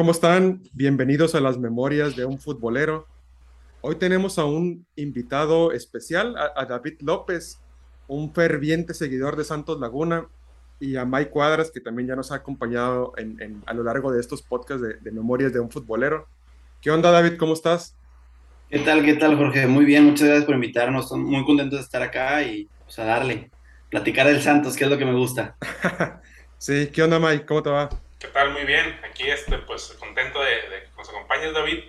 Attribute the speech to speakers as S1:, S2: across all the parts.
S1: ¿cómo están? Bienvenidos a las memorias de un futbolero. Hoy tenemos a un invitado especial, a, David López, un ferviente seguidor de Santos Laguna, y a Mike Cuadras, que también ya nos ha acompañado a lo largo de estos podcasts de, memorias de un futbolero. ¿Qué onda, David? ¿Cómo estás?
S2: ¿Qué tal, qué tal, Jorge? Muy bien, muchas gracias por invitarnos. Estoy muy contentos de estar acá y pues, a darle, platicar del Santos, que es lo que me gusta.
S1: sí, ¿qué onda, Mike? ¿Cómo te va?
S3: ¿Qué tal? Muy bien. Aquí, este, pues, contento de, de que nos acompañes, David.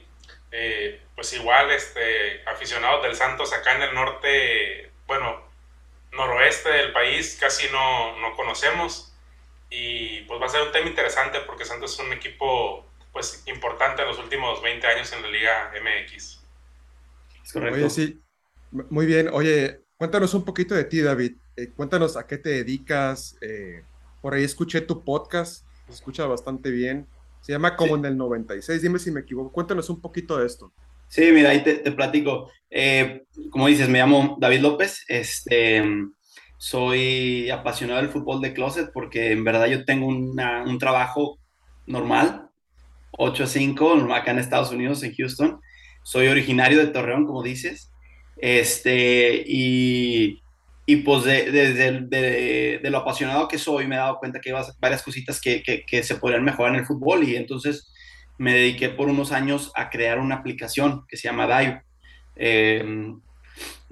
S3: Eh, pues igual, este, aficionados del Santos acá en el norte, bueno, noroeste del país, casi no, no conocemos. Y pues va a ser un tema interesante porque Santos es un equipo, pues, importante en los últimos 20 años en la Liga MX.
S1: Oye, sí. Muy bien. Oye, cuéntanos un poquito de ti, David. Eh, cuéntanos a qué te dedicas. Eh, por ahí escuché tu podcast se escucha bastante bien. Se llama Como en el 96. Dime si me equivoco. Cuéntanos un poquito de esto.
S2: Sí, mira, ahí te, platico. Eh, como dices, me llamo David López. Este, soy apasionado del fútbol de closet porque en verdad yo tengo un trabajo normal, 8 a 5, acá en Estados Unidos, en Houston. Soy originario de Torreón, como dices. Este, y y pues desde de, lo apasionado que soy me he dado cuenta que hay varias cositas que, que, se podrían mejorar en el fútbol y entonces me dediqué por unos años a crear una aplicación que se llama Dive. Eh,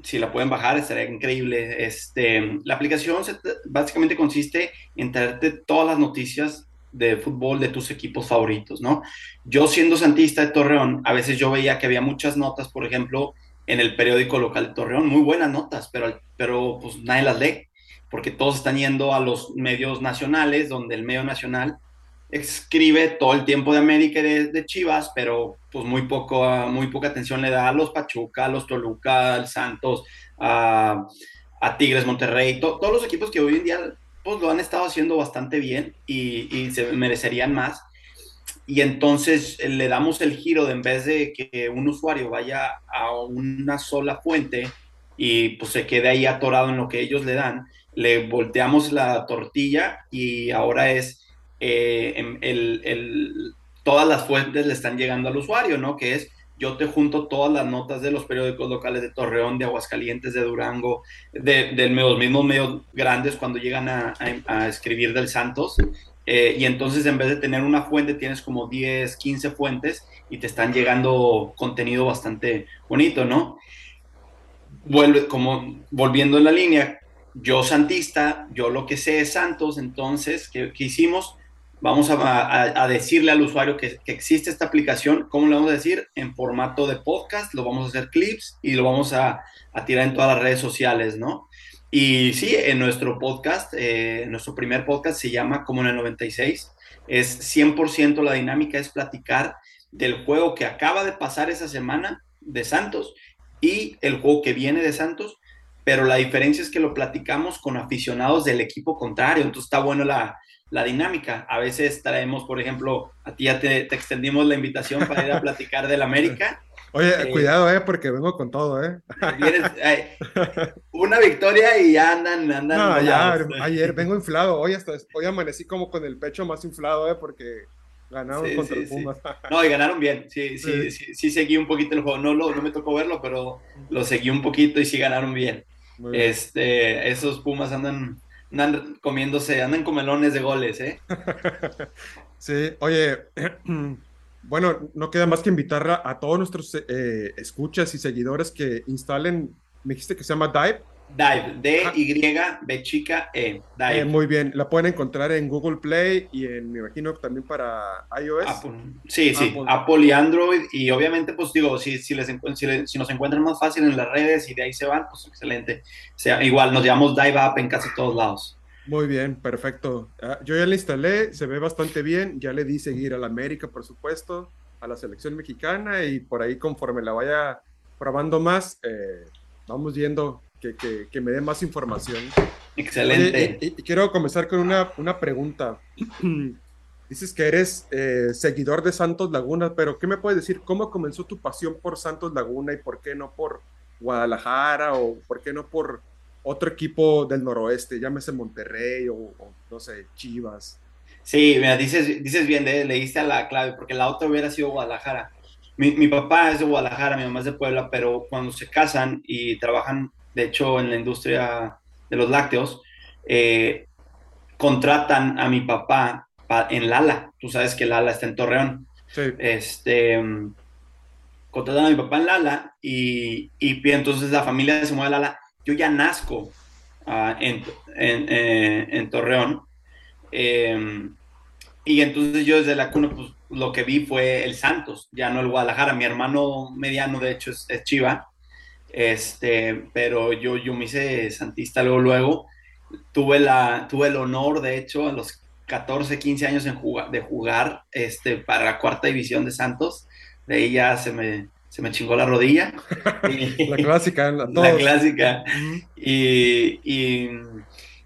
S2: si la pueden bajar estaría increíble. Este, la aplicación básicamente consiste en traerte todas las noticias de fútbol de tus equipos favoritos, ¿no? Yo siendo santista de Torreón, a veces yo veía que había muchas notas, por ejemplo, en el periódico local de Torreón, muy buenas notas, pero, pero pues nadie las lee, porque todos están yendo a los medios nacionales, donde el medio nacional escribe todo el tiempo de América y de, Chivas, pero pues muy, poco, muy poca atención le da a los Pachuca, a los Toluca, al Santos, a, Tigres, Monterrey, todos los equipos que hoy en día pues lo han estado haciendo bastante bien y, y se merecerían más y entonces eh, le damos el giro de en vez de que un usuario vaya a una sola fuente y pues se quede ahí atorado en lo que ellos le dan, le volteamos la tortilla y ahora es eh, el, el, todas las fuentes le están llegando al usuario, ¿no? Que es yo te junto todas las notas de los periódicos locales de Torreón, de Aguascalientes, de Durango, de, los mismos medios grandes cuando llegan a, a, escribir del Santos eh, y entonces en vez de tener una fuente, tienes como 10, 15 fuentes y te están llegando contenido bastante bonito, ¿no? Vuelve, como volviendo en la línea, yo santista, yo lo que sé es Santos, entonces, ¿qué, hicimos? Vamos a, decirle al usuario que, existe esta aplicación, ¿cómo le vamos a decir? En formato de podcast, lo vamos a hacer clips y lo vamos a, a tirar en todas las redes sociales, ¿no? Y sí, en nuestro podcast, eh, nuestro primer podcast se llama Como en el 96. Es 100% la dinámica, es platicar del juego que acaba de pasar esa semana de Santos y el juego que viene de Santos, pero la diferencia es que lo platicamos con aficionados del equipo contrario, entonces está bueno la, la dinámica. A veces traemos, por ejemplo, a ti ya te, te extendimos la invitación para ir a platicar del América
S1: Oye, eh, cuidado, eh, porque vengo con todo, eh.
S2: una victoria y ya andan, andan.
S1: No, ya, ayer vengo inflado, hoy hasta, hoy amanecí como con el pecho más inflado, eh, porque ganaron contra el Pumas.
S2: No, y ganaron bien, sí, sí, sí, sí, seguí un poquito el juego, no, lo, no me tocó verlo, pero lo seguí un poquito y sí ganaron bien. Este, esos Pumas andan, andan comiéndose, andan con melones de goles, eh.
S1: sí, oye. Bueno, no queda más que invitar a, todos nuestros eh, escuchas y seguidores que instalen, me dijiste que se llama Dive.
S2: Dive, D-Y-B chica E.
S1: Eh, muy bien, la pueden encontrar en Google Play y en, me imagino, también para iOS.
S2: Sí, sí, Apple. y Android. Y obviamente, pues digo, si, si, les, si, nos encuentran más fácil en las redes y de ahí se van, pues excelente. O sea, igual nos llamamos Dive App en casi todos lados.
S1: Muy bien, perfecto. Ah, yo ya la instalé, se ve bastante bien. Ya le di seguir a la América, por supuesto, a la selección mexicana y por ahí conforme la vaya probando más, eh, vamos viendo que, que, me dé más información.
S2: Excelente.
S1: y, quiero comenzar con una, una pregunta. Dices que eres eh, seguidor de Santos Laguna, pero ¿qué me puedes decir? ¿Cómo comenzó tu pasión por Santos Laguna y por qué no por Guadalajara o por qué no por otro equipo del noroeste, llámese Monterrey o, no sé, Chivas.
S2: Sí, mira, dices, dices bien, de, leíste a la clave, porque la otra hubiera sido Guadalajara. Mi, mi, papá es de Guadalajara, mi mamá es de Puebla, pero cuando se casan y trabajan, de hecho, en la industria de los lácteos, eh, contratan a mi papá en Lala. Tú sabes que Lala está en Torreón. Sí. Este, contratan a mi papá en Lala y, y entonces la familia se mueve a Lala. Yo ya nazco uh, en, en, eh, en, Torreón. Eh, y entonces yo desde la cuna, pues lo que vi fue el Santos, ya no el Guadalajara. Mi hermano mediano, de hecho, es, es Chiva. Este, pero yo, yo me hice santista luego, luego. Tuve, la, tuve el honor, de hecho, a los 14, 15 años de jugar este, para la cuarta división de Santos. De ahí ya se me, se me chingó la rodilla.
S1: la clásica. La,
S2: la clásica. y, y,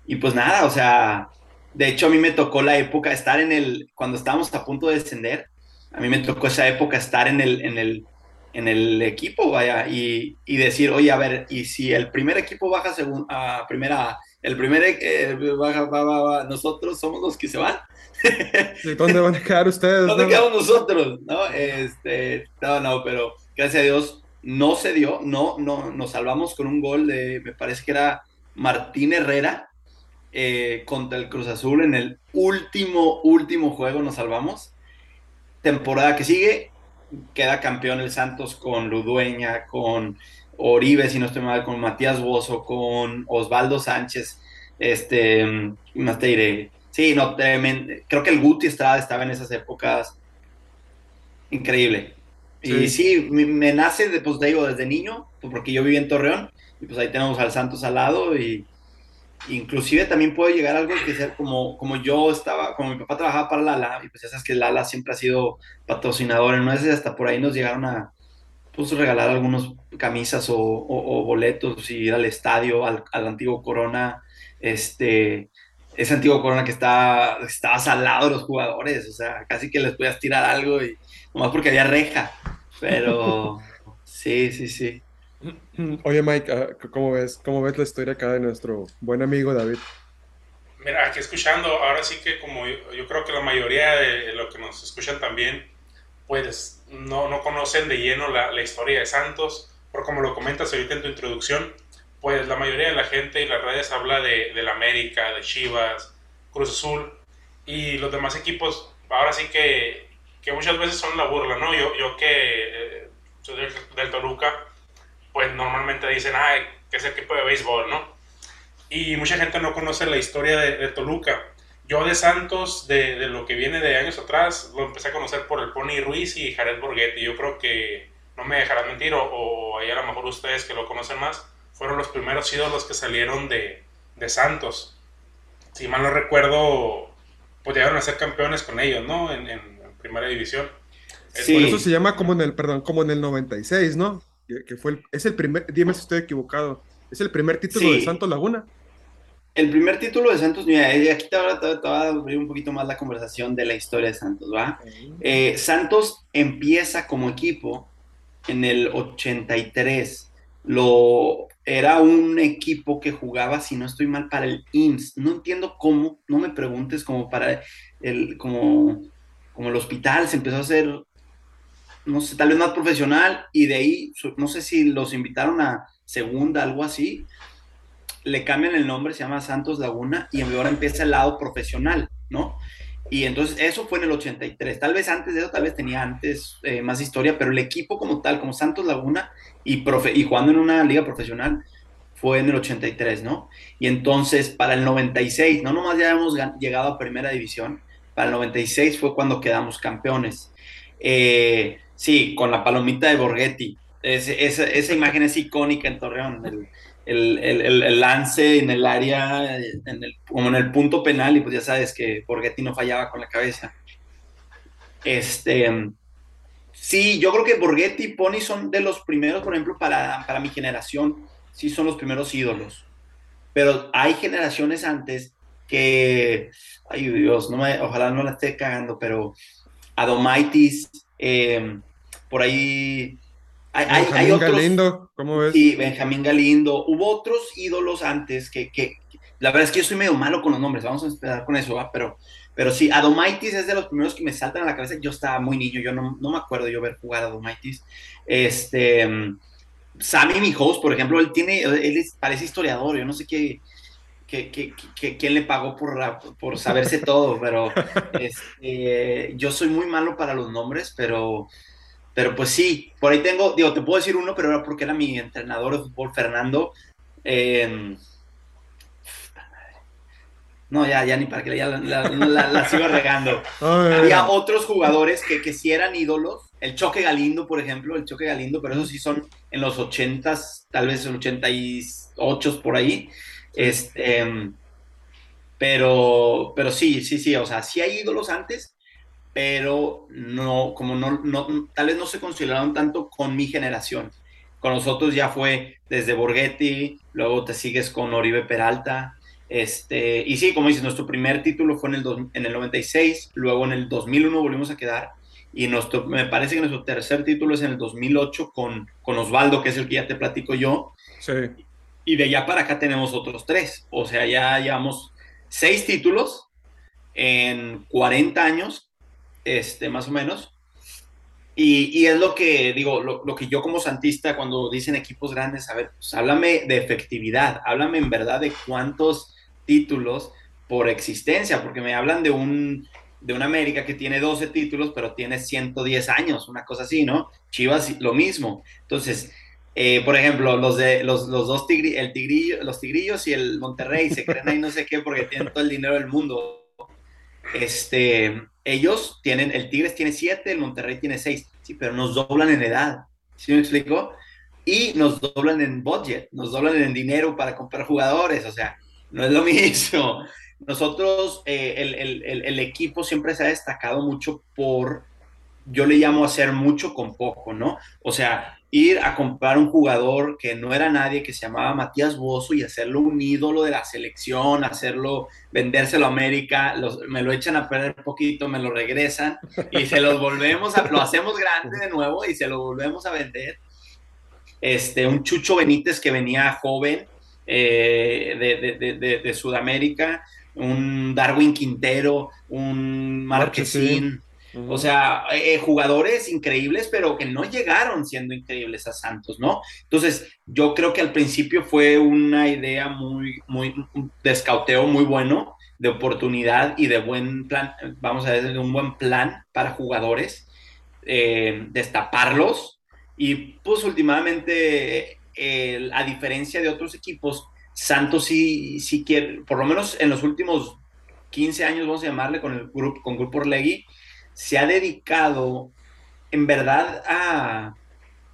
S2: y, pues nada, o sea, de hecho a mí me tocó la época estar en el, cuando estábamos a punto de descender, a mí me tocó esa época estar en el, en el, en el equipo, vaya, y, y decir, oye, a ver, y si el primer equipo baja a primera el primer eh, baja, va, va, va, nosotros somos los que se van.
S1: ¿Dónde van a quedar ustedes?
S2: ¿Dónde quedamos nosotros? No, este, no, no, pero gracias a Dios no se dio, no, no, nos salvamos con un gol de, me parece que era Martín Herrera eh, contra el Cruz Azul en el último, último juego nos salvamos. Temporada que sigue, queda campeón el Santos con Ludueña, con Oribe, si no estoy mal, con Matías Bozo, con Osvaldo Sánchez, este, más te diré, sí, no, creo que el Guti Estrada estaba en esas épocas, increíble. Y sí, me, nace, pues te digo, desde niño, pues, porque yo viví en Torreón, y pues ahí tenemos al Santos al lado, y inclusive también puede llegar algo que ser como, como yo estaba, como mi papá trabajaba para Lala, y pues ya sabes que Lala siempre ha sido patrocinador, en vez hasta por ahí nos llegaron a, pues regalar algunos camisas o, boletos y ir al estadio, al, antiguo Corona, este, ese antiguo Corona que está, estaba al lado de los jugadores, o sea, casi que les podías tirar algo y nomás porque había reja, pero sí, sí, sí.
S1: Oye Mike, ah, ¿cómo ves, cómo ves la historia acá de nuestro buen amigo David?
S3: Mira, aquí escuchando, ahora sí que como yo, creo que la mayoría de los que nos escuchan también, pues no, no conocen de lleno la, la, historia de Santos, por como lo comentas ahorita en tu introducción, pues la mayoría de la gente y las redes habla de, la América, de Chivas, Cruz Azul y los demás equipos, ahora sí que, que muchas veces son la burla, ¿no? Yo, yo que eh, soy del, Toluca, pues normalmente dicen, ay, que es el equipo de béisbol, ¿no? Y mucha gente no conoce la historia de, Toluca yo de Santos, de, lo que viene de años atrás, lo empecé a conocer por el Pony Ruiz y Jared Borghetti. Yo creo que no me dejarán mentir, o, ahí a lo mejor ustedes que lo conocen más, fueron los primeros ídolos que salieron de, de Santos. Si mal no recuerdo, pues llegaron a ser campeones con ellos, ¿no? Primera división.
S1: Sí. Por eso se llama como en el, perdón, como en el 96, ¿no? Que, fue el, es el primer, dime si estoy equivocado, es el primer título sí. de Santos Laguna.
S2: El primer título de Santos, mira, aquí te, ahora te, va a abrir un poquito más la conversación de la historia de Santos, ¿va? Eh, Santos empieza como equipo en el 83. Lo, era un equipo que jugaba, si no estoy mal, para el IMSS. No entiendo cómo, no me preguntes, como para el, como, como el hospital se empezó a hacer, no sé, tal vez más profesional y de ahí, no sé si los invitaron a segunda, algo así, le cambian el nombre, se llama Santos Laguna, y ahora empieza el lado profesional, ¿no? Y entonces eso fue en el 83. Tal vez antes de eso, tal vez tenía antes eh, más historia, pero el equipo como tal, como Santos Laguna y, profe y jugando en una liga profesional, fue en el 83, ¿no? Y entonces para el 96, no nomás ya hemos llegado a primera división, para el 96 fue cuando quedamos campeones. Eh, sí, con la palomita de Borghetti. esa, imagen es icónica en Torreón. El, lance en el área, en el, como en el punto penal, y pues ya sabes que Borghetti no fallaba con la cabeza. Este, sí, yo creo que Borghetti y Pony son de los primeros, por ejemplo, para, para mi generación, sí son los primeros ídolos. Pero hay generaciones antes que, ay Dios, no me, ojalá no la esté cagando, pero Adomaitis, eh, por ahí hay, Benjamín
S1: Galindo, ¿cómo ves?
S2: Sí, Benjamín Galindo. Hubo otros ídolos antes que, que, la verdad es que yo soy medio malo con los nombres, vamos a esperar con eso, ¿va? pero Pero sí, Adomaitis es de los primeros que me saltan a la cabeza. Yo estaba muy niño, yo no, no me acuerdo yo ver jugar a Adomaitis. Este, Sammy, mi host, por ejemplo, él tiene, él parece historiador, yo no sé qué, qué, quién le pagó por, por saberse todo, pero este, yo soy muy malo para los nombres, pero, pero pues sí, por ahí tengo, digo, te puedo decir uno, pero era porque era mi entrenador de fútbol, Fernando. Eh, no, ya, ya ni para que ya la, sigo regando. Había otros jugadores que, que sí eran ídolos. El Choque Galindo, por ejemplo, el Choque Galindo, pero esos sí son en los ochentas, tal vez en 88 por ahí. Este, pero, pero sí, sí, sí, o sea, sí hay ídolos antes, pero no, como no, no, tal vez no se consideraron tanto con mi generación. Con nosotros ya fue desde Borghetti, luego te sigues con Oribe Peralta, este, y sí, como dices, nuestro primer título fue en el, en el 96, luego en el 2001 volvimos a quedar, y nuestro, me parece que nuestro tercer título es en el 2008 con, con Osvaldo, que es el que ya te platico yo. Sí. Y de allá para acá tenemos otros tres, o sea, ya llevamos seis títulos en 40 años, este, más o menos. Y, y es lo que digo, lo, lo, que yo como santista, cuando dicen equipos grandes, a ver, pues háblame de efectividad, háblame en verdad de cuántos títulos por existencia, porque me hablan de un, de una América que tiene 12 títulos, pero tiene 110 años, una cosa así, ¿no? Chivas lo mismo. Entonces, eh, por ejemplo, los de los, los dos tigri, el tigrillo, los tigrillos y el Monterrey se creen ahí no sé qué porque tienen todo el dinero del mundo. Este, ellos tienen, el Tigres tiene 7, el Monterrey tiene 6, sí, pero nos doblan en edad. ¿Sí me explico? Y nos doblan en budget, nos doblan en dinero para comprar jugadores, o sea, no es lo mismo. Nosotros, eh, el, equipo siempre se ha destacado mucho por, yo le llamo hacer mucho con poco, ¿no? O sea, ir a comprar un jugador que no era nadie, que se llamaba Matías Bozo y hacerlo un ídolo de la selección, hacerlo, vendérselo a América, me lo echan a perder poquito, me lo regresan y se los volvemos a, lo hacemos grande de nuevo y se lo volvemos a vender. Este, un Chucho Benítez que venía joven, eh, de, Sudamérica, un Darwin Quintero, un Marquesín. O sea, eh, jugadores increíbles, pero que no llegaron siendo increíbles a Santos, ¿no? Entonces, yo creo que al principio fue una idea muy, muy, de escauteo muy bueno, de oportunidad y de buen plan, vamos a decir, de un buen plan para jugadores, eh, destaparlos. Y pues últimamente a diferencia de otros equipos, Santos sí, sí quiere, por lo menos en los últimos 15 años, vamos a llamarle, con el grupo, con Grupo Orlegui, se ha dedicado en verdad a...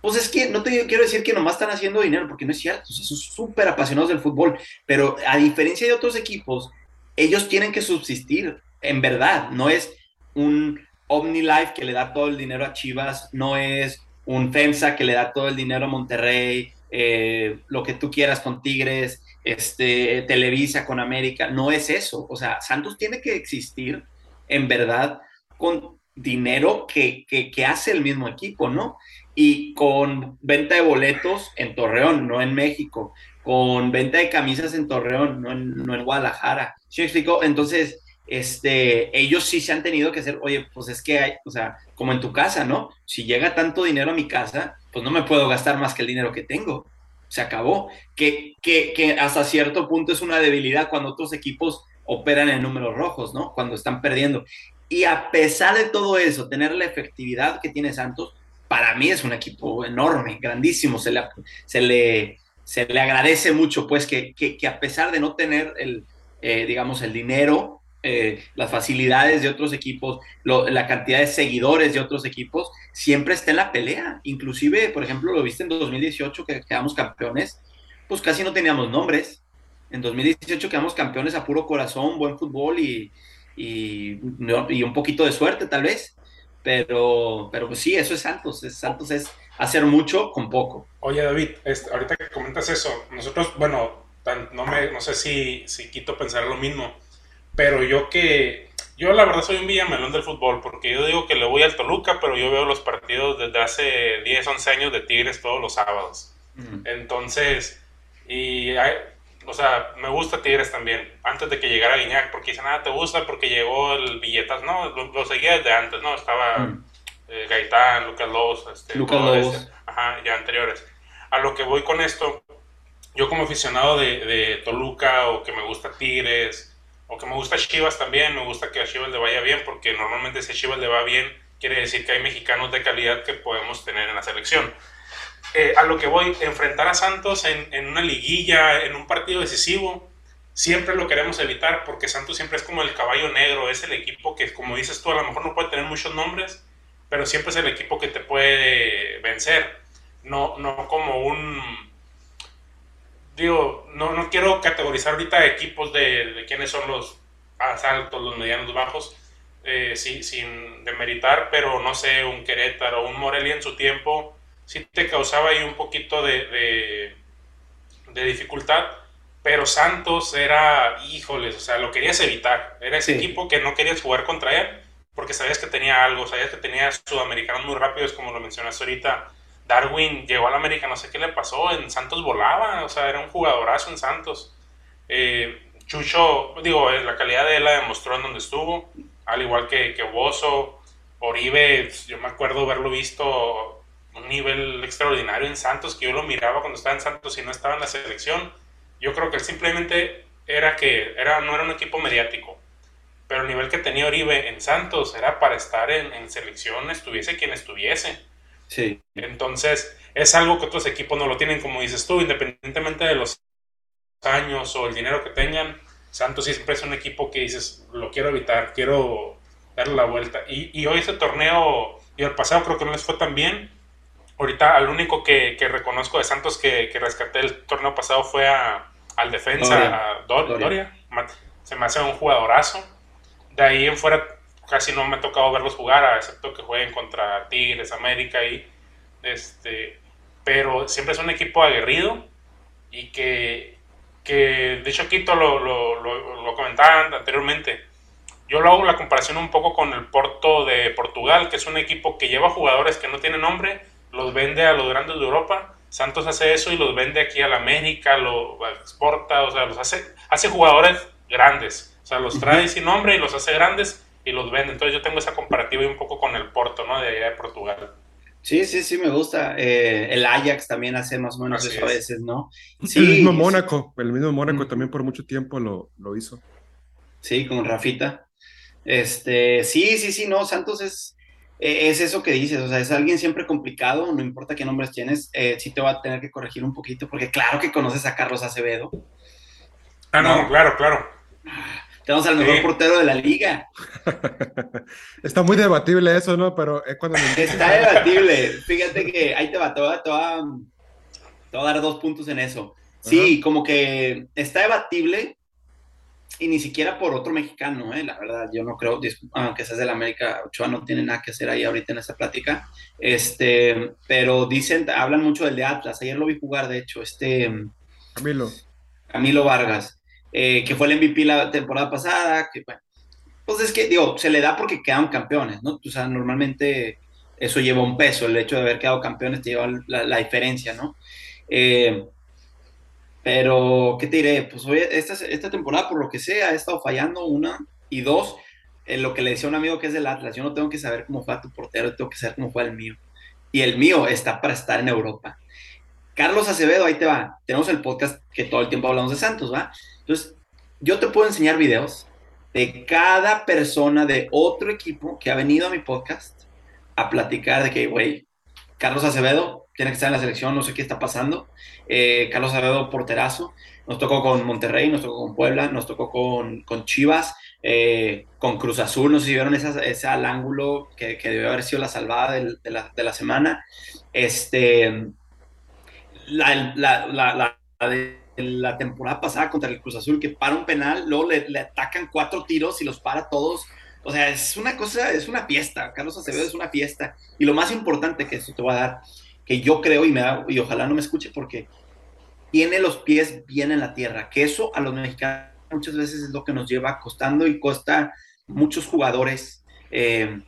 S2: Pues es que no te quiero decir que nomás están haciendo dinero, porque no es cierto, son súper apasionados del fútbol, pero a diferencia de otros equipos, ellos tienen que subsistir, en verdad, no es un OmniLife que le da todo el dinero a Chivas, no es un FEMSA que le da todo el dinero a Monterrey, eh, lo que tú quieras con Tigres, este, Televisa con América, no es eso. O sea, Santos tiene que existir en verdad con dinero que, que, hace el mismo equipo, ¿no? Y con venta de boletos en Torreón, no en México, con venta de camisas en Torreón, no en, no en Guadalajara. ¿Sí me explico? Entonces, este, ellos sí se han tenido que hacer, oye, pues es que hay, o sea, como en tu casa, ¿no? Si llega tanto dinero a mi casa, pues no me puedo gastar más que el dinero que tengo. Se acabó. Que, que, que hasta cierto punto es una debilidad cuando otros equipos operan en números rojos, ¿no? Cuando están perdiendo. Y a pesar de todo eso, tener la efectividad que tiene Santos, para mí es un equipo enorme, grandísimo. Se le, se le, se le agradece mucho, pues, que, que, que a pesar de no tener el, eh, digamos, el dinero eh, las facilidades de otros equipos, la cantidad de seguidores de otros equipos, siempre está en la pelea. Inclusive, por ejemplo, lo viste en 2018 que quedamos campeones, pues casi no teníamos nombres. En 2018 quedamos campeones a puro corazón, buen fútbol y, y, un poquito de suerte tal vez. Pero, pero pues sí, eso es Santos. Es, Santos es hacer mucho con poco.
S3: Oye David, este, ahorita que comentas eso, nosotros, bueno, no, me, no sé si, si quito pensar lo mismo pero yo que, yo la verdad soy un villamelón del fútbol, porque yo digo que le voy al Toluca, pero yo veo los partidos desde hace 10, 11 años de Tigres todos los sábados. Entonces, y o sea, me gusta Tigres también, antes de que llegara Guiñac, porque dicen, nada, ah, te gusta porque llegó el billetas, no, lo, seguía desde antes, ¿no? Estaba mm. eh, Gaitán, Lucas Lobos, este,
S2: Lucas Lobos.
S3: ajá, ya anteriores. A lo que voy con esto, yo como aficionado de, de, Toluca o que me gusta Tigres o que me gusta Chivas también, me gusta que a Chivas le vaya bien, porque normalmente si a Chivas le va bien, quiere decir que hay mexicanos de calidad que podemos tener en la selección. Eh, a lo que voy, enfrentar a Santos en, una liguilla, en un partido decisivo, siempre lo queremos evitar porque Santos siempre es como el caballo negro, es el equipo que, como dices tú, a lo mejor no puede tener muchos nombres, pero siempre es el equipo que te puede vencer, no, no como un... Digo, no, no quiero categorizar ahorita equipos de, quiénes son los altos, los medianos, los bajos, eh, sin demeritar, pero no sé, un Querétaro, un Morelia en su tiempo, sí te causaba ahí un poquito de, de, dificultad, pero Santos era, híjoles, o sea, lo querías evitar. Era ese equipo que no querías jugar contra él porque sabías que tenía algo, sabías que tenía sudamericanos muy rápidos, como lo mencionaste ahorita. Darwin llegó al América, no sé qué le pasó, en Santos volaba, o sea, era un jugadorazo en Santos. Eh, Chucho, digo, la calidad de él la demostró en donde estuvo, al igual que, que Bozo, Oribe, yo me acuerdo haberlo visto un nivel extraordinario en Santos, que yo lo miraba cuando estaba en Santos y no estaba en la selección. Yo creo que simplemente era que era, no era un equipo mediático, pero el nivel que tenía Oribe en Santos era para estar en, en selección, estuviese quien estuviese.
S2: Sí.
S3: Entonces, es algo que otros equipos no lo tienen, como dices tú, independientemente de los años o el dinero que tengan. Santos siempre es un equipo que dices, lo quiero evitar, quiero darle la vuelta. Y, y hoy ese torneo, y el pasado creo que no les fue tan bien, ahorita al único que, reconozco de Santos que, rescaté el torneo pasado fue a, al defensa, Doria. Se me hace un jugadorazo. De ahí en fuera casi no me ha tocado verlos jugar, excepto que jueguen contra Tigres, América y este pero siempre es un equipo aguerrido y que, que de hecho Quito lo, lo, lo, lo comentaban anteriormente. Yo lo hago la comparación un poco con el Porto de Portugal, que es un equipo que lleva jugadores que no tienen nombre, los vende a los grandes de Europa. Santos hace eso y los vende aquí a la América, lo exporta, o sea, los hace, hace jugadores grandes. O sea, los trae sin nombre y los hace grandes y los vende. Entonces yo tengo esa comparativa y un poco con el Porto, ¿no? De allá de Portugal.
S2: Sí, sí, sí, me gusta. Eh, el Ajax también hace más o menos eso a veces, ¿no? Sí,
S1: el mismo Mónaco, el mismo Mónaco también por mucho tiempo lo, lo hizo.
S2: Sí, con Rafita. Este, sí, sí, sí, no, Santos es, eh, es eso que dices, o sea, es alguien siempre complicado, no importa qué nombres tienes, eh, sí te va a tener que corregir un poquito, porque claro que conoces a Carlos Acevedo.
S3: Ah, no, claro, claro.
S2: Tenemos al mejor portero de la liga.
S1: Está muy debatible eso, ¿no? Pero es cuando
S2: Está debatible. Fíjate que ahí te va, te va, te va, a dar dos puntos en eso. Sí, como que está debatible, y ni siquiera por otro mexicano, ¿eh? la verdad, yo no creo, aunque seas la América, Ochoa no tiene nada que hacer ahí ahorita en esa plática, este, pero dicen, hablan mucho del de Atlas, ayer lo vi jugar, de hecho, este...
S1: Camilo.
S2: Camilo Vargas, eh, que fue el MVP la temporada pasada, que bueno, pues es que, digo, se le da porque quedan campeones, ¿no? O sea, normalmente eso lleva un peso, el hecho de haber quedado campeones te lleva la, la diferencia, ¿no? Eh, pero, ¿qué te diré? Pues hoy, esta, esta temporada, por lo que sea, he estado fallando una y dos. En lo que le decía a un amigo que es del Atlas, yo no tengo que saber cómo fue tu portero, tengo que saber cómo fue el mío. Y el mío está para estar en Europa. Carlos Acevedo, ahí te va. Tenemos el podcast que todo el tiempo hablamos de Santos, ¿va? Entonces, yo te puedo enseñar videos de cada persona de otro equipo que ha venido a mi podcast a platicar de que, güey, Carlos Acevedo tiene que estar en la selección, no sé qué está pasando. Eh, Carlos Acevedo, porterazo. Nos tocó con Monterrey, nos tocó con Puebla, nos tocó con, con Chivas, eh, con Cruz Azul. No sé si vieron ese al ángulo que, que debió haber sido la salvada de, la, de la, semana. Este, la, la, la, de la temporada pasada contra el Cruz Azul, que para un penal, luego le, le atacan cuatro tiros y los para todos. O sea, es una cosa, es una fiesta. Carlos Acevedo es una fiesta. Y lo más importante que eso te va a dar que yo creo y, me y ojalá no me escuche porque tiene los pies bien en la tierra, que eso a los mexicanos muchas veces es lo que nos lleva costando y costa muchos jugadores eh,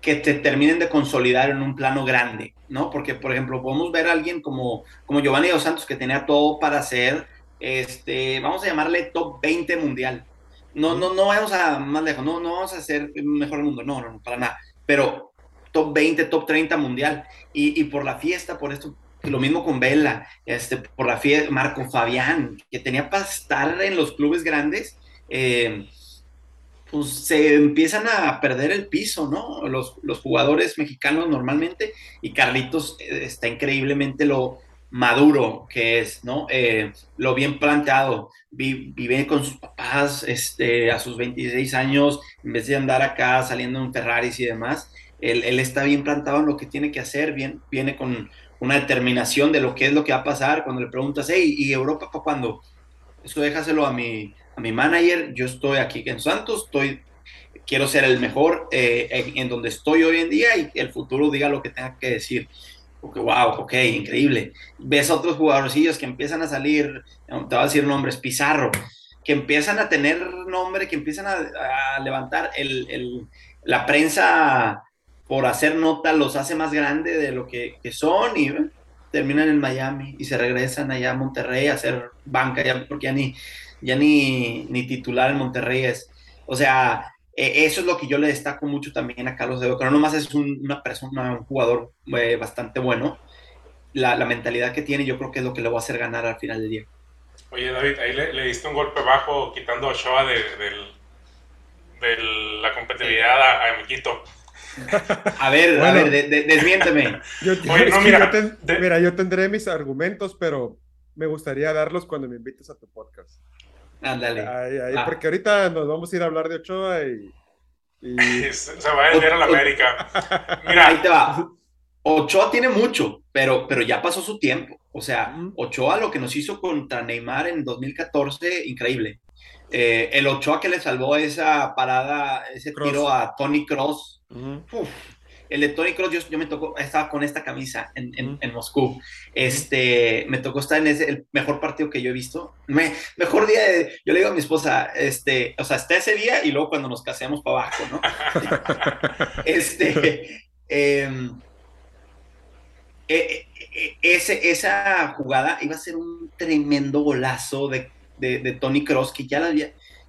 S2: que te terminen de consolidar en un plano grande, ¿no? Porque, por ejemplo, podemos ver a alguien como, como Giovanni Dos Santos que tenía todo para ser este, vamos a llamarle top 20 mundial. No, no, no vamos a más lejos, no, no vamos a ser mejor mundo, no, no, no, para nada. Pero top 20, top 30 mundial. Y, por la fiesta, por esto, lo mismo con Vela, este, por la fiesta, Marco Fabián, que tenía para estar en los clubes grandes, eh, pues se empiezan a perder el piso, ¿no? Los, los jugadores mexicanos normalmente, y Carlitos eh, está increíblemente lo maduro que es, ¿no? Eh, lo bien planteado, vive con sus papás este, a sus 26 años, en vez de andar acá saliendo en Ferraris y demás, él, él está bien plantado en lo que tiene que hacer, bien, viene con una determinación de lo que es lo que va a pasar. Cuando le preguntas, hey, ¿y Europa para cuándo? Eso déjaselo a mi, a mi manager. Yo estoy aquí en Santos, estoy, quiero ser el mejor eh, en, donde estoy hoy en día y el futuro diga lo que tenga que decir. Porque, wow, ok, increíble. Ves a otros jugadorcillos que empiezan a salir, te voy a decir nombres, Pizarro, que empiezan a tener nombre, que empiezan a, levantar el, el, la prensa por hacer nota los hace más grande de lo que, son y terminan en Miami y se regresan allá a Monterrey a hacer banca, ya, porque ya ni, ya ni, ni titular en Monterrey es. O sea, e, eso es lo que yo le destaco mucho también a Carlos de que no nomás es una persona, un jugador eh, bastante bueno, la, mentalidad que tiene yo creo que es lo que le va a hacer ganar al final del día.
S3: Oye David, ahí le, diste un golpe bajo quitando a Ochoa de, de, la competitividad a, a
S2: a ver, a ver, desmiénteme.
S1: mira, yo tendré mis argumentos, pero me gustaría darlos cuando me invites a tu podcast.
S2: Ándale.
S1: Ah. Porque ahorita nos vamos a ir a hablar de Ochoa y.
S3: Se va a desviar a la América.
S2: Mira, ahí te va. Ochoa tiene mucho, pero, pero ya pasó su tiempo. O sea, Ochoa lo que nos hizo contra Neymar en 2014, increíble. Eh, el Ochoa que le salvó esa parada, ese tiro a Tony Cross. el de Tony Cross, yo, me tocó, estaba con esta camisa en, Moscú. Este, me tocó estar en ese, el mejor partido que yo he visto. Me, mejor día, yo le digo a mi esposa, este, o sea, está ese día y luego cuando nos casemos para abajo, ¿no? este, em, e, e, e, ese, esa jugada iba a ser un tremendo golazo de de, Tony Cross, que ya,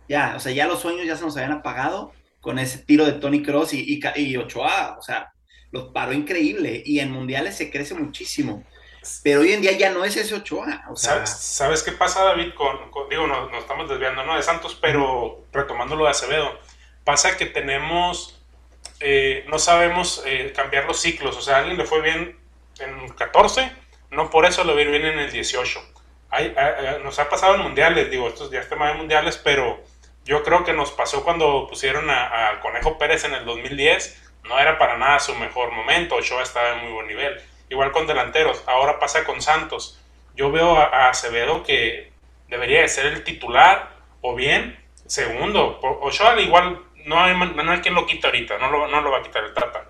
S2: ya, o sea, ya los sueños ya se nos habían apagado con ese tiro de Tony Cross y, y, Ochoa, o sea, los paró increíble y en mundiales se crece muchísimo. Pero hoy en día ya no es ese Ochoa.
S3: ¿Sabes, qué pasa, David? Con, digo, nos, estamos desviando ¿no? de Santos, pero retomando lo de Acevedo, pasa que tenemos, eh, no sabemos eh, cambiar los ciclos. O sea, a alguien le fue bien en 14, no por eso le va a ir bien en el 18 nos ha pasado en mundiales, digo, estos días tema de mundiales, pero yo creo que nos pasó cuando pusieron a, Conejo Pérez en el 2010, no era para nada su mejor momento, Ochoa estaba en muy buen nivel. Igual con delanteros, ahora pasa con Santos. Yo veo a, Acevedo que debería de ser el titular o bien segundo. Ochoa igual no hay, no hay quien lo quite ahorita, no lo, no lo va a quitar el Tata.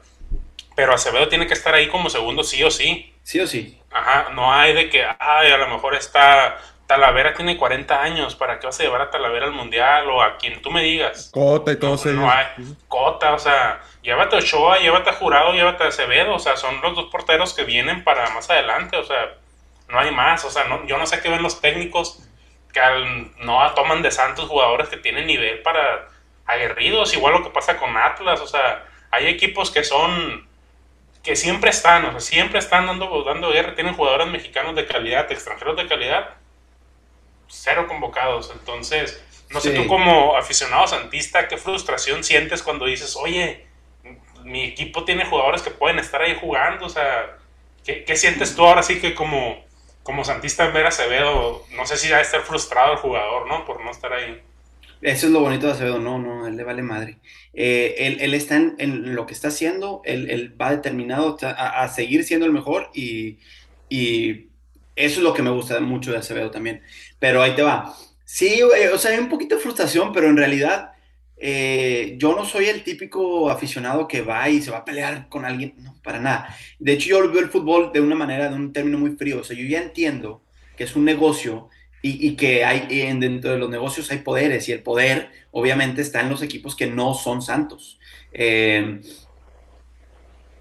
S3: Pero Acevedo tiene que estar ahí como segundo sí o sí.
S2: Sí o sí.
S3: Ajá, no hay de que, ay, a lo mejor está, Talavera tiene 40 años, ¿para qué vas a llevar a Talavera al Mundial o a quien tú me digas?
S1: Cota y todo eso.
S3: No, hay, Cota, o sea, llévate a Ochoa, llévate a Jurado, llévate a Acevedo, o sea, son los dos porteros que vienen para más adelante, o sea, no hay más, o sea, no, yo no sé qué ven los técnicos que no toman de Santos jugadores que tienen nivel para aguerridos, igual lo que pasa con Atlas, o sea, hay equipos que son que siempre están, o sea, siempre están dando, dando guerra, tienen jugadores mexicanos de calidad, extranjeros de calidad, cero convocados. Entonces, no sé tú como aficionado santista, qué frustración sientes cuando dices, oye, mi equipo tiene jugadores que pueden estar ahí jugando, o sea, ¿qué, sientes tú ahora sí que como, como santista en ver a Acevedo? No sé si va a estar frustrado el jugador, ¿no? Por no estar ahí.
S2: Eso es lo bonito de Acevedo, no, no, él le vale madre. Eh, él, él, está en, lo que está haciendo, él, él va determinado a, seguir siendo el mejor y, y, eso es lo que me gusta mucho de Acevedo también. Pero ahí te va. Sí, o sea, hay un poquito de frustración, pero en realidad eh, yo no soy el típico aficionado que va y se va a pelear con alguien, no, para nada. De hecho, yo veo el fútbol de una manera, de un término muy frío. O sea, yo ya entiendo que es un negocio y, que hay dentro de los negocios hay poderes y el poder obviamente está en los equipos que no son santos. Eh,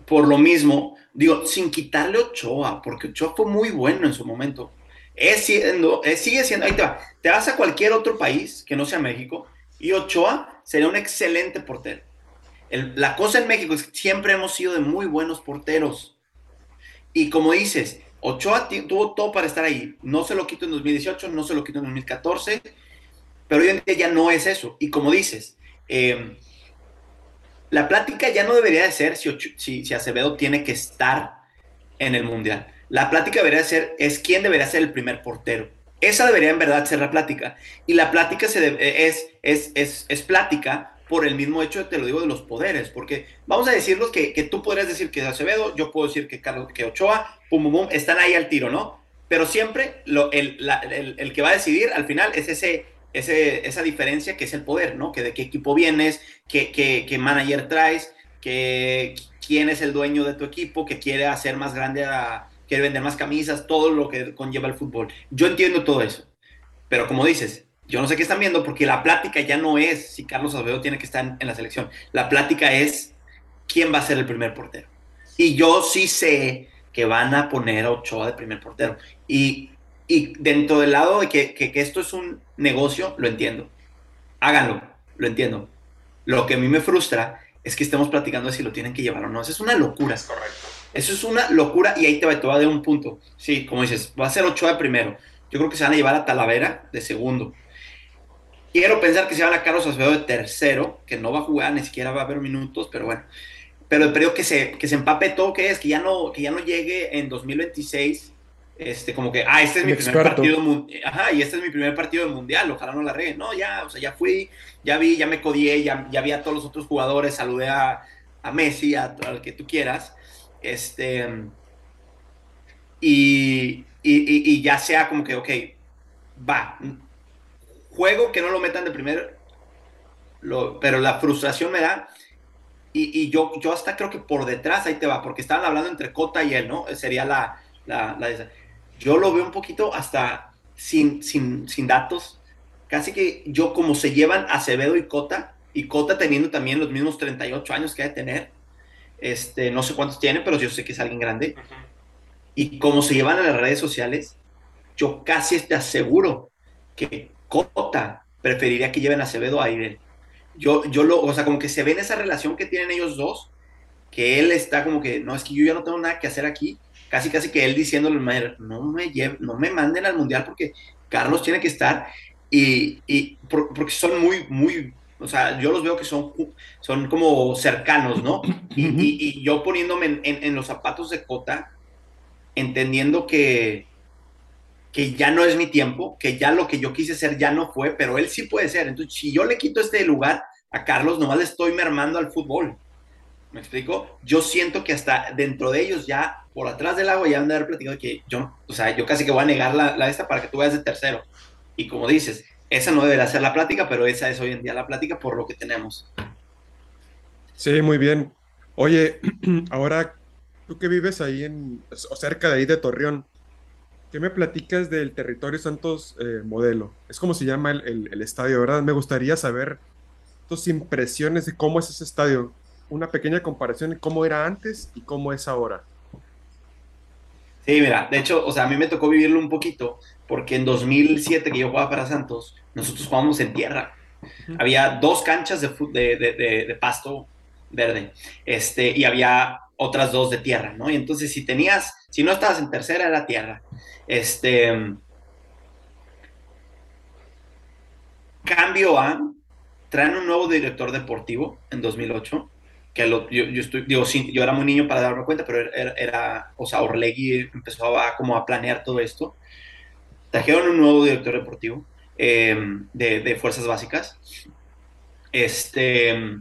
S2: por lo mismo, digo, sin quitarle Ochoa, porque Ochoa fue muy bueno en su momento. es siendo, sigue siendo, ahí te va, te vas a cualquier otro país que no sea México y Ochoa sería un excelente portero. la cosa en México es que siempre hemos sido de muy buenos porteros. Y como dices, Ochoa tuvo todo para estar ahí. No se lo quito en 2018, no se lo quito en 2014, pero hoy en día ya no es eso. Y como dices, em, la plática ya no debería de ser si, Acevedo tiene que estar en el Mundial. La plática debería ser es quién debería ser el primer portero. Esa debería en verdad ser la plática. Y la plática se es, plática por el mismo hecho, te lo digo, de los poderes. Porque vamos a decirlos que, que tú podrías decir que es Acevedo, yo puedo decir que Carlos, que Ochoa, pum, pum, pum, están ahí al tiro, ¿no? Pero siempre lo, el, el, el, que va a decidir al final es ese, ese, esa diferencia que es el poder, ¿no? Que de qué equipo vienes, qué, qué, qué manager traes, que, quién es el dueño de tu equipo, que quiere hacer más grande quiere vender más camisas, todo lo que conlleva el fútbol. Yo entiendo todo eso, pero como dices, yo no sé qué están viendo porque la plática ya no es si Carlos Acevedo tiene que estar en, la selección. La plática es quién va a ser el primer portero. Y yo sí sé que van a poner a Ochoa de primer portero. Y, y dentro del lado de que, que, que, esto es un negocio, lo entiendo. Háganlo, lo entiendo. Lo que a mí me frustra es que estemos platicando de si lo tienen que llevar o no. Eso es una locura.
S3: Es correcto.
S2: Eso es una locura y ahí te va, te va de un punto. Sí, como dices, va a ser Ochoa de primero. Yo creo que se van a llevar a Talavera de segundo. Quiero pensar que se van a Carlos Acevedo de tercero, que no va a jugar, ni siquiera va a haber minutos, pero bueno. Pero el periodo que se, que se empape todo, que es que ya no, que ya no llegue en 2026, este, como que, ah, este es mi primer partido, ajá, y este es mi primer partido de mundial, ojalá no la regue. No, ya, o sea, ya fui, ya vi, ya me codié, ya, ya vi a todos los otros jugadores, saludé a, a Messi, a, al que tú quieras, este, y, y, ya sea como que, ok, va, juego que no lo metan de primer, lo, pero la frustración me da. Y, y, yo, yo hasta creo que por detrás ahí te va, porque estaban hablando entre Cota y él, ¿no? Sería la, la, la Yo lo veo un poquito hasta sin, sin, sin datos. Casi que yo como se llevan Acevedo y Cota, y Cota teniendo también los mismos 38 años que hay de tener, este, no sé cuántos tiene, pero yo sé que es alguien grande. Y como se llevan a las redes sociales, yo casi te aseguro que Cota preferiría que lleven a Acevedo a Irene. Yo, yo lo, o sea, como que se ve en esa relación que tienen ellos dos, que él está como que, no, es que yo ya no tengo nada que hacer aquí, casi casi que él diciéndole, no me, no me manden al mundial porque Carlos tiene que estar, y, y porque son muy, muy, o sea, yo los veo que son, son como cercanos, ¿no? Y, yo poniéndome en, los zapatos de Cota, entendiendo que, que ya no es mi tiempo, que ya lo que yo quise ser ya no fue, pero él sí puede ser. Entonces, si yo le quito este lugar a Carlos, nomás le estoy mermando al fútbol. ¿Me explico? Yo siento que hasta dentro de ellos ya, por atrás del agua, ya han de haber platicado que yo, o sea, yo casi que voy a negar la, la esta para que tú vayas de tercero. Y como dices, esa no debería ser la plática, pero esa es hoy en día la plática por lo que tenemos.
S1: Sí, muy bien. Oye, ahora tú que vives ahí en, o cerca de ahí de Torreón, ¿qué me platicas del territorio Santos eh, Modelo? Es como se llama el, el, estadio, ¿verdad? Me gustaría saber tus impresiones de cómo es ese estadio. Una pequeña comparación de cómo era antes y cómo es ahora.
S2: Sí, mira, de hecho, o sea, a mí me tocó vivirlo un poquito, porque en 2007 que yo jugaba para Santos, nosotros jugábamos en tierra. Había dos canchas de, de, de, pasto verde, este, y había otras dos de tierra, ¿no? Y entonces si tenías, si no estabas en tercera era tierra. Este, cambio a, traen un nuevo director deportivo en 2008, que yo, yo, estoy, digo, yo era muy niño para darme cuenta, pero era, o sea, Orlegui empezó a, como a planear todo esto. Trajeron un nuevo director deportivo em, de, fuerzas básicas. Este,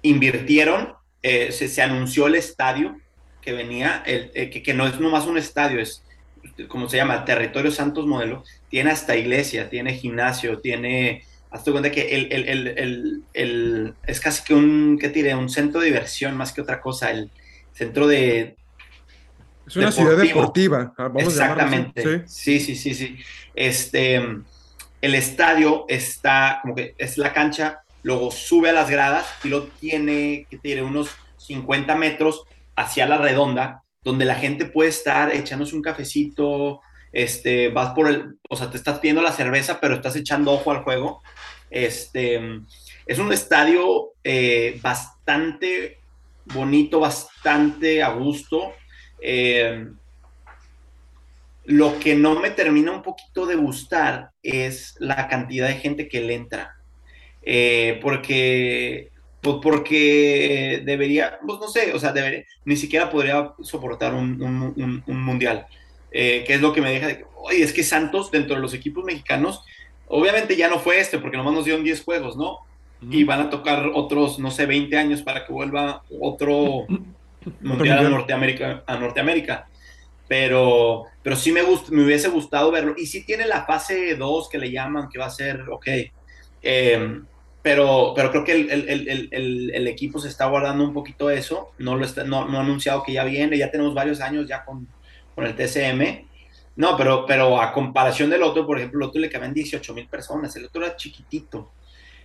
S2: invirtieron, eh, se, anunció el estadio que venía, el, eh, que, que, no es nomás un estadio, es como se llama, Territorio Santos Modelo, tiene hasta iglesia, tiene gimnasio, tiene hazte cuenta que el, el, el, el, es casi que un, ¿qué diré? Un centro de diversión más que otra cosa, el centro de...
S1: Es una ciudad deportiva,
S2: ah, vamos Exactamente. ¿Sí? sí, sí, sí, Este, el estadio está, como que es la cancha, luego sube a las gradas y lo tiene, ¿qué tiene? Unos 50 metros hacia la redonda, donde la gente puede estar echándose un cafecito, este, vas por el, o sea, te estás pidiendo la cerveza, pero estás echando ojo al juego. Este, es un estadio eh, bastante bonito, bastante a gusto. Eh, lo que no me termina un poquito de gustar es la cantidad de gente que le entra. Eh, porque, pues porque debería, pues no sé, o sea, ni siquiera podría soportar un, mundial. Eh, que es lo que me deja de que, oye, es que Santos, dentro de los equipos mexicanos, obviamente ya no fue este, porque nomás nos dieron 10 juegos, ¿no? Y van a tocar otros, no sé, 20 años para que vuelva otro mundial a Norteamérica. A Norteamérica pero, pero sí me, me hubiese gustado verlo. Y sí tiene la fase 2 que le llaman, que va a ser, ok. Em, pero, pero creo que el, el, el, el, equipo se está guardando un poquito eso. No, lo está, no, no, ha anunciado que ya viene. Ya tenemos varios años ya con, con el TCM. No, pero, pero a comparación del otro, por ejemplo, el otro le caben 18 mil personas. El otro era chiquitito.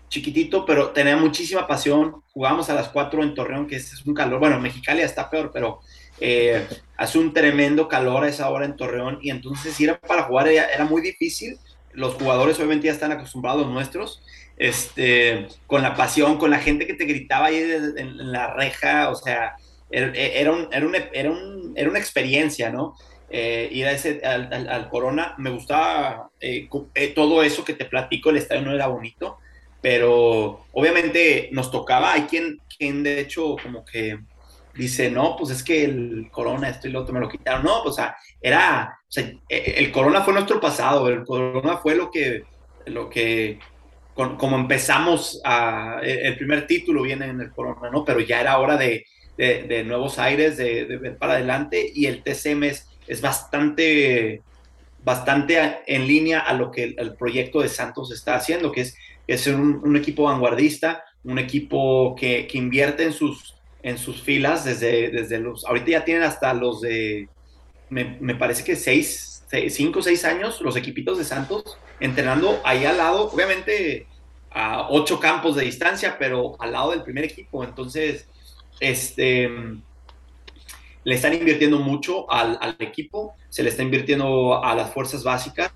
S2: Chiquitito, pero tenía muchísima pasión. Jugábamos a las 4 en Torreón, que es un calor. Bueno, Mexicali está peor, pero eh, hace un tremendo calor a esa hora en Torreón y entonces ir para jugar era, muy difícil. Los jugadores obviamente ya están acostumbrados nuestros, este, con la pasión, con la gente que te gritaba ahí en, la reja, o sea, er, e, era, un, era, era, un, era una experiencia, ¿no? Eh, ir a ese, al, Corona, me gustaba eh, todo eso que te platico, el estadio no era bonito, pero obviamente nos tocaba, hay quien, quien de hecho como que dice, no, pues es que el corona, esto y lo otro me lo quitaron. No, pues, o sea, era, sea, e, el corona fue nuestro pasado, el corona fue lo que, lo que, como empezamos a, e, el primer título viene en el corona, ¿no? Pero ya era hora de, de, nuevos aires, de, ver para adelante y el TCM es, es bastante, bastante en línea a lo que el, proyecto de Santos está haciendo, que es, es un, un equipo vanguardista, un equipo que, que invierte en sus en sus filas desde, desde los, ahorita ya tienen hasta los de, me, me parece que seis, cinco o seis años, los equipitos de Santos, entrenando ahí al lado, obviamente a ocho campos de distancia, pero al lado del primer equipo. Entonces, este, le están invirtiendo mucho al, al equipo, se le está invirtiendo a las fuerzas básicas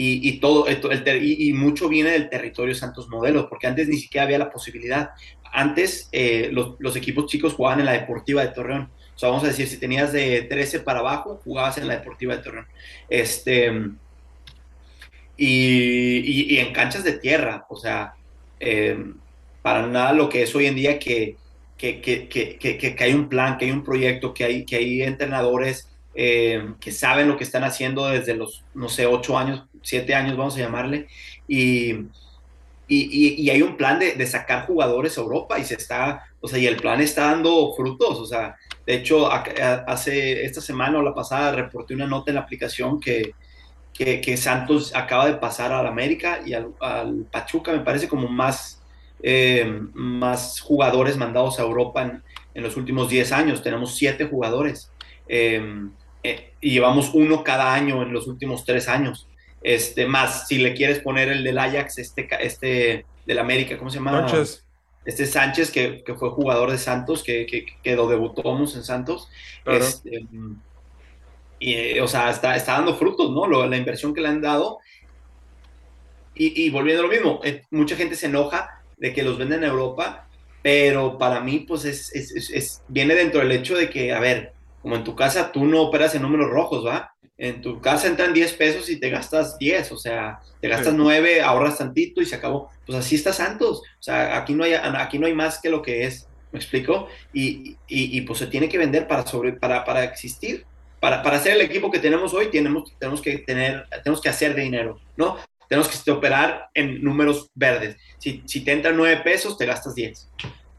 S2: y, y todo, el, y, y, mucho viene del territorio Santos Modelos, porque antes ni siquiera había la posibilidad antes eh, los, equipos chicos jugaban en la Deportiva de Torreón. O sea, vamos a decir, si tenías de 13 para abajo, jugabas en la Deportiva de Torreón. Este, y, en canchas de tierra, o sea, eh, para nada lo que es hoy en día que, que, que, que, hay un plan, que hay un proyecto, que hay, que hay entrenadores eh, que saben lo que están haciendo desde los, no sé, 8 años, 7 años, vamos a llamarle, y y, hay un plan de, sacar jugadores a Europa y se está, o sea, y el plan está dando frutos, o sea, de hecho, hace esta semana o la pasada reporté una nota en la aplicación que, que, Santos acaba de pasar al América y al, Pachuca, me parece como más, eh, más jugadores mandados a Europa en, en, los últimos 10 años, tenemos 7 jugadores. Eh, eh, y llevamos uno cada año en los últimos 3 años. Este, más, si le quieres poner el del Ajax, este, este del América, ¿cómo se llama?
S1: Sánchez.
S2: Este Sánchez, que, fue jugador de Santos, que, que, lo debutamos en Santos. Este, y, o sea, está, está dando frutos, ¿no? la inversión que le han dado. Y, volviendo a lo mismo, eh, mucha gente se enoja de que los venden en Europa, pero para mí, pues es, es, viene dentro del hecho de que, a ver, como en tu casa tú no operas en números rojos, ¿va? en tu casa entran 10 pesos y te gastas 10, o sea, te gastas 9, ahorras tantito y se acabó. Pues así está Santos, o sea, aquí no hay, aquí no hay más que lo que es, ¿me explico? Y, y, pues se tiene que vender para, sobre, para, para existir. Para, para ser el equipo que tenemos hoy, tenemos, tenemos, que tener, tenemos que hacer dinero, ¿no? Tenemos que operar en números verdes. Si, si te entran 9 pesos, te gastas 10.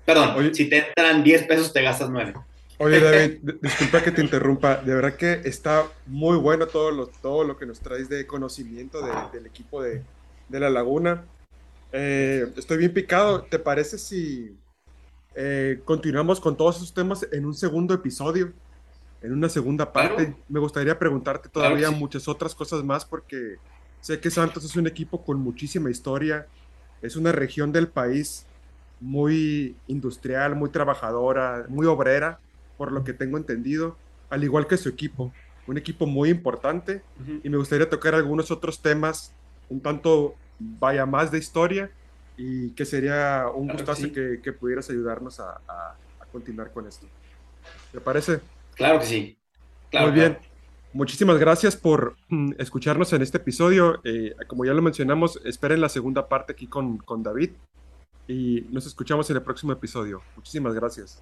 S2: Perdón, si te entran 10 pesos, te gastas 9.
S1: Oye, David, disculpa que te interrumpa. De verdad que está muy bueno todo lo, todo lo que nos traes de conocimiento del equipo de, La Laguna. Eh, estoy bien picado. ¿Te parece si eh, continuamos con todos esos temas en un segundo episodio? En una segunda parte. Me gustaría preguntarte todavía muchas otras cosas más porque sé que Santos es un equipo con muchísima historia. Es una región del país muy industrial, muy trabajadora, muy obrera por lo que tengo entendido, al igual que su equipo. un equipo muy importante y me gustaría tocar algunos otros temas un tanto vaya más de historia y que sería un gustazo que, que, pudieras ayudarnos a, a, continuar con esto. ¿Te parece?
S2: Claro que sí.
S1: Muy bien. Muchísimas gracias por mm, escucharnos en este episodio. Eh, como ya lo mencionamos, esperen la segunda parte aquí con, con David y nos escuchamos en el próximo episodio. Muchísimas gracias.